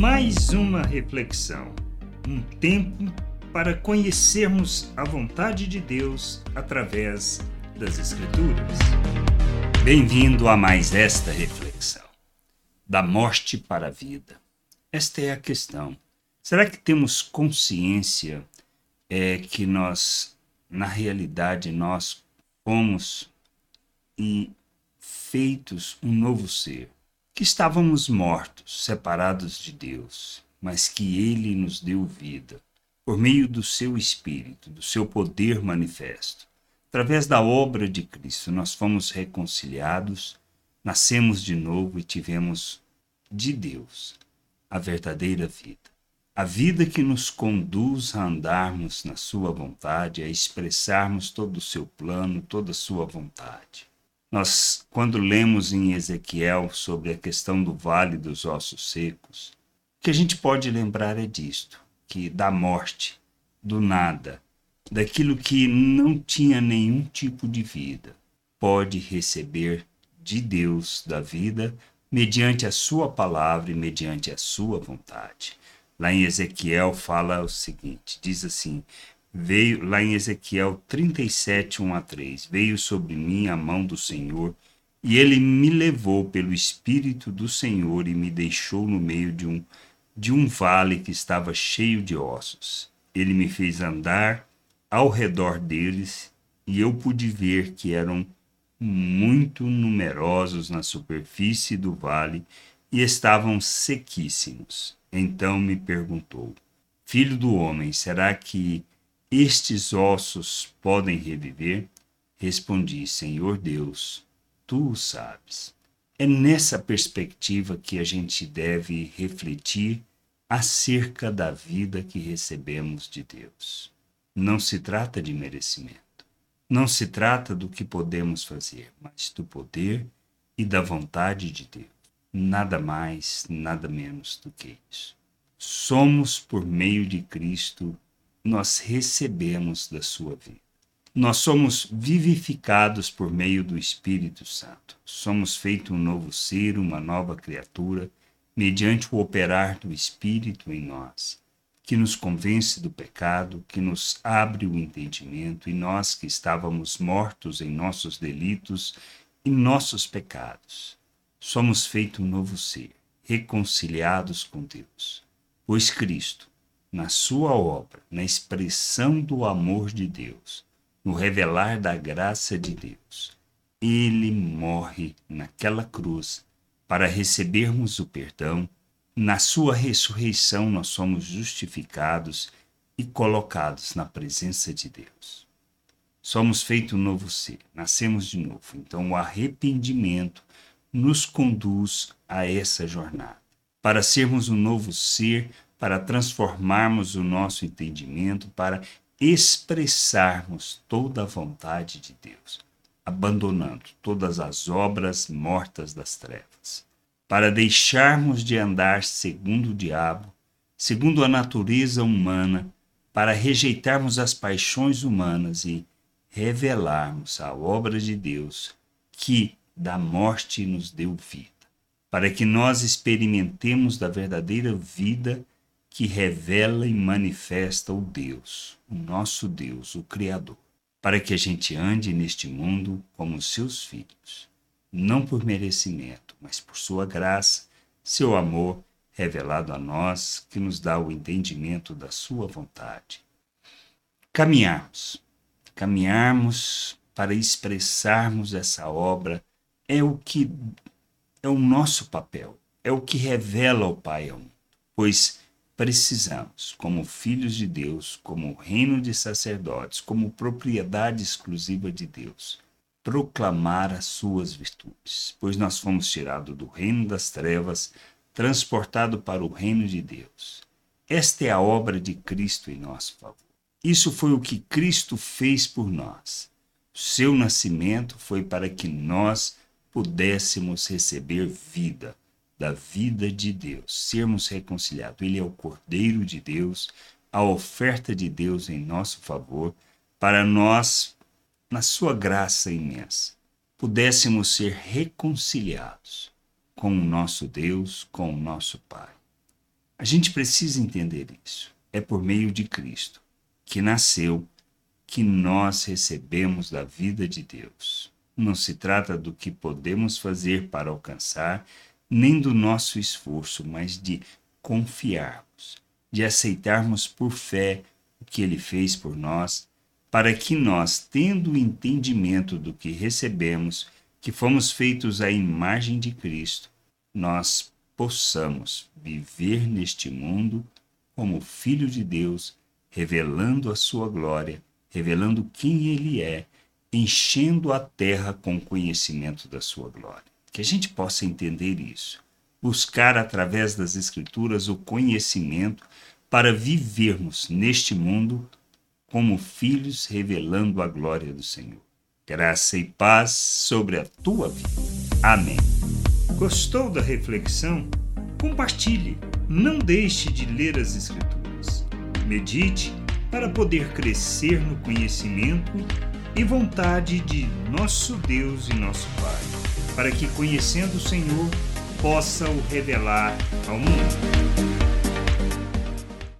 mais uma reflexão, um tempo para conhecermos a vontade de Deus através das Escrituras. Bem-vindo a mais esta reflexão. Da morte para a vida. Esta é a questão. Será que temos consciência é, que nós, na realidade, nós fomos e feitos um novo ser? Que estávamos mortos, separados de Deus, mas que Ele nos deu vida, por meio do seu Espírito, do seu poder manifesto. Através da obra de Cristo, nós fomos reconciliados, nascemos de novo e tivemos de Deus a verdadeira vida. A vida que nos conduz a andarmos na Sua vontade, a expressarmos todo o seu plano, toda a Sua vontade. Nós, quando lemos em Ezequiel sobre a questão do vale dos ossos secos, o que a gente pode lembrar é disto, que da morte, do nada, daquilo que não tinha nenhum tipo de vida, pode receber de Deus da vida mediante a sua palavra e mediante a sua vontade. Lá em Ezequiel fala o seguinte, diz assim: veio lá em Ezequiel 37, 1 a 3, veio sobre mim a mão do Senhor, e ele me levou pelo Espírito do Senhor e me deixou no meio de um, de um vale que estava cheio de ossos. Ele me fez andar ao redor deles, e eu pude ver que eram muito numerosos na superfície do vale e estavam sequíssimos. Então me perguntou: Filho do homem, será que estes ossos podem reviver? Respondi, Senhor Deus, tu o sabes. É nessa perspectiva que a gente deve refletir acerca da vida que recebemos de Deus. Não se trata de merecimento. Não se trata do que podemos fazer, mas do poder e da vontade de Deus. Nada mais, nada menos do que isso. Somos, por meio de Cristo, nós recebemos da sua vida. Nós somos vivificados por meio do Espírito Santo. Somos feito um novo ser, uma nova criatura, mediante o operar do Espírito em nós, que nos convence do pecado, que nos abre o entendimento, e nós que estávamos mortos em nossos delitos e nossos pecados. Somos feito um novo ser, reconciliados com Deus. Pois Cristo, na sua obra, na expressão do amor de Deus, no revelar da graça de Deus. Ele morre naquela cruz para recebermos o perdão. Na sua ressurreição, nós somos justificados e colocados na presença de Deus. Somos feito um novo ser, nascemos de novo. Então, o arrependimento nos conduz a essa jornada. Para sermos um novo ser, para transformarmos o nosso entendimento, para expressarmos toda a vontade de Deus, abandonando todas as obras mortas das trevas, para deixarmos de andar segundo o diabo, segundo a natureza humana, para rejeitarmos as paixões humanas e revelarmos a obra de Deus que da morte nos deu vida, para que nós experimentemos da verdadeira vida que revela e manifesta o Deus, o nosso Deus, o Criador, para que a gente ande neste mundo como seus filhos, não por merecimento, mas por sua graça, seu amor revelado a nós, que nos dá o entendimento da sua vontade. Caminharmos, caminharmos para expressarmos essa obra é o que é o nosso papel, é o que revela o Pai ao mundo, pois precisamos, como filhos de Deus, como reino de sacerdotes, como propriedade exclusiva de Deus, proclamar as suas virtudes, pois nós fomos tirados do reino das trevas, transportado para o reino de Deus. Esta é a obra de Cristo em nosso favor. Isso foi o que Cristo fez por nós. Seu nascimento foi para que nós pudéssemos receber vida, da vida de Deus, sermos reconciliados. Ele é o Cordeiro de Deus, a oferta de Deus em nosso favor, para nós, na sua graça imensa, pudéssemos ser reconciliados com o nosso Deus, com o nosso Pai. A gente precisa entender isso. É por meio de Cristo que nasceu que nós recebemos da vida de Deus. Não se trata do que podemos fazer para alcançar, nem do nosso esforço, mas de confiarmos, de aceitarmos por fé o que ele fez por nós, para que nós, tendo o entendimento do que recebemos, que fomos feitos à imagem de Cristo, nós possamos viver neste mundo como Filho de Deus, revelando a sua glória revelando quem Ele é, enchendo a terra com o conhecimento da sua glória. Que a gente possa entender isso, buscar através das Escrituras o conhecimento para vivermos neste mundo como filhos revelando a glória do Senhor. Graça e paz sobre a tua vida. Amém. Gostou da reflexão? Compartilhe. Não deixe de ler as Escrituras. Medite para poder crescer no conhecimento e vontade de nosso Deus e nosso Pai, para que, conhecendo o Senhor, possa o revelar ao mundo.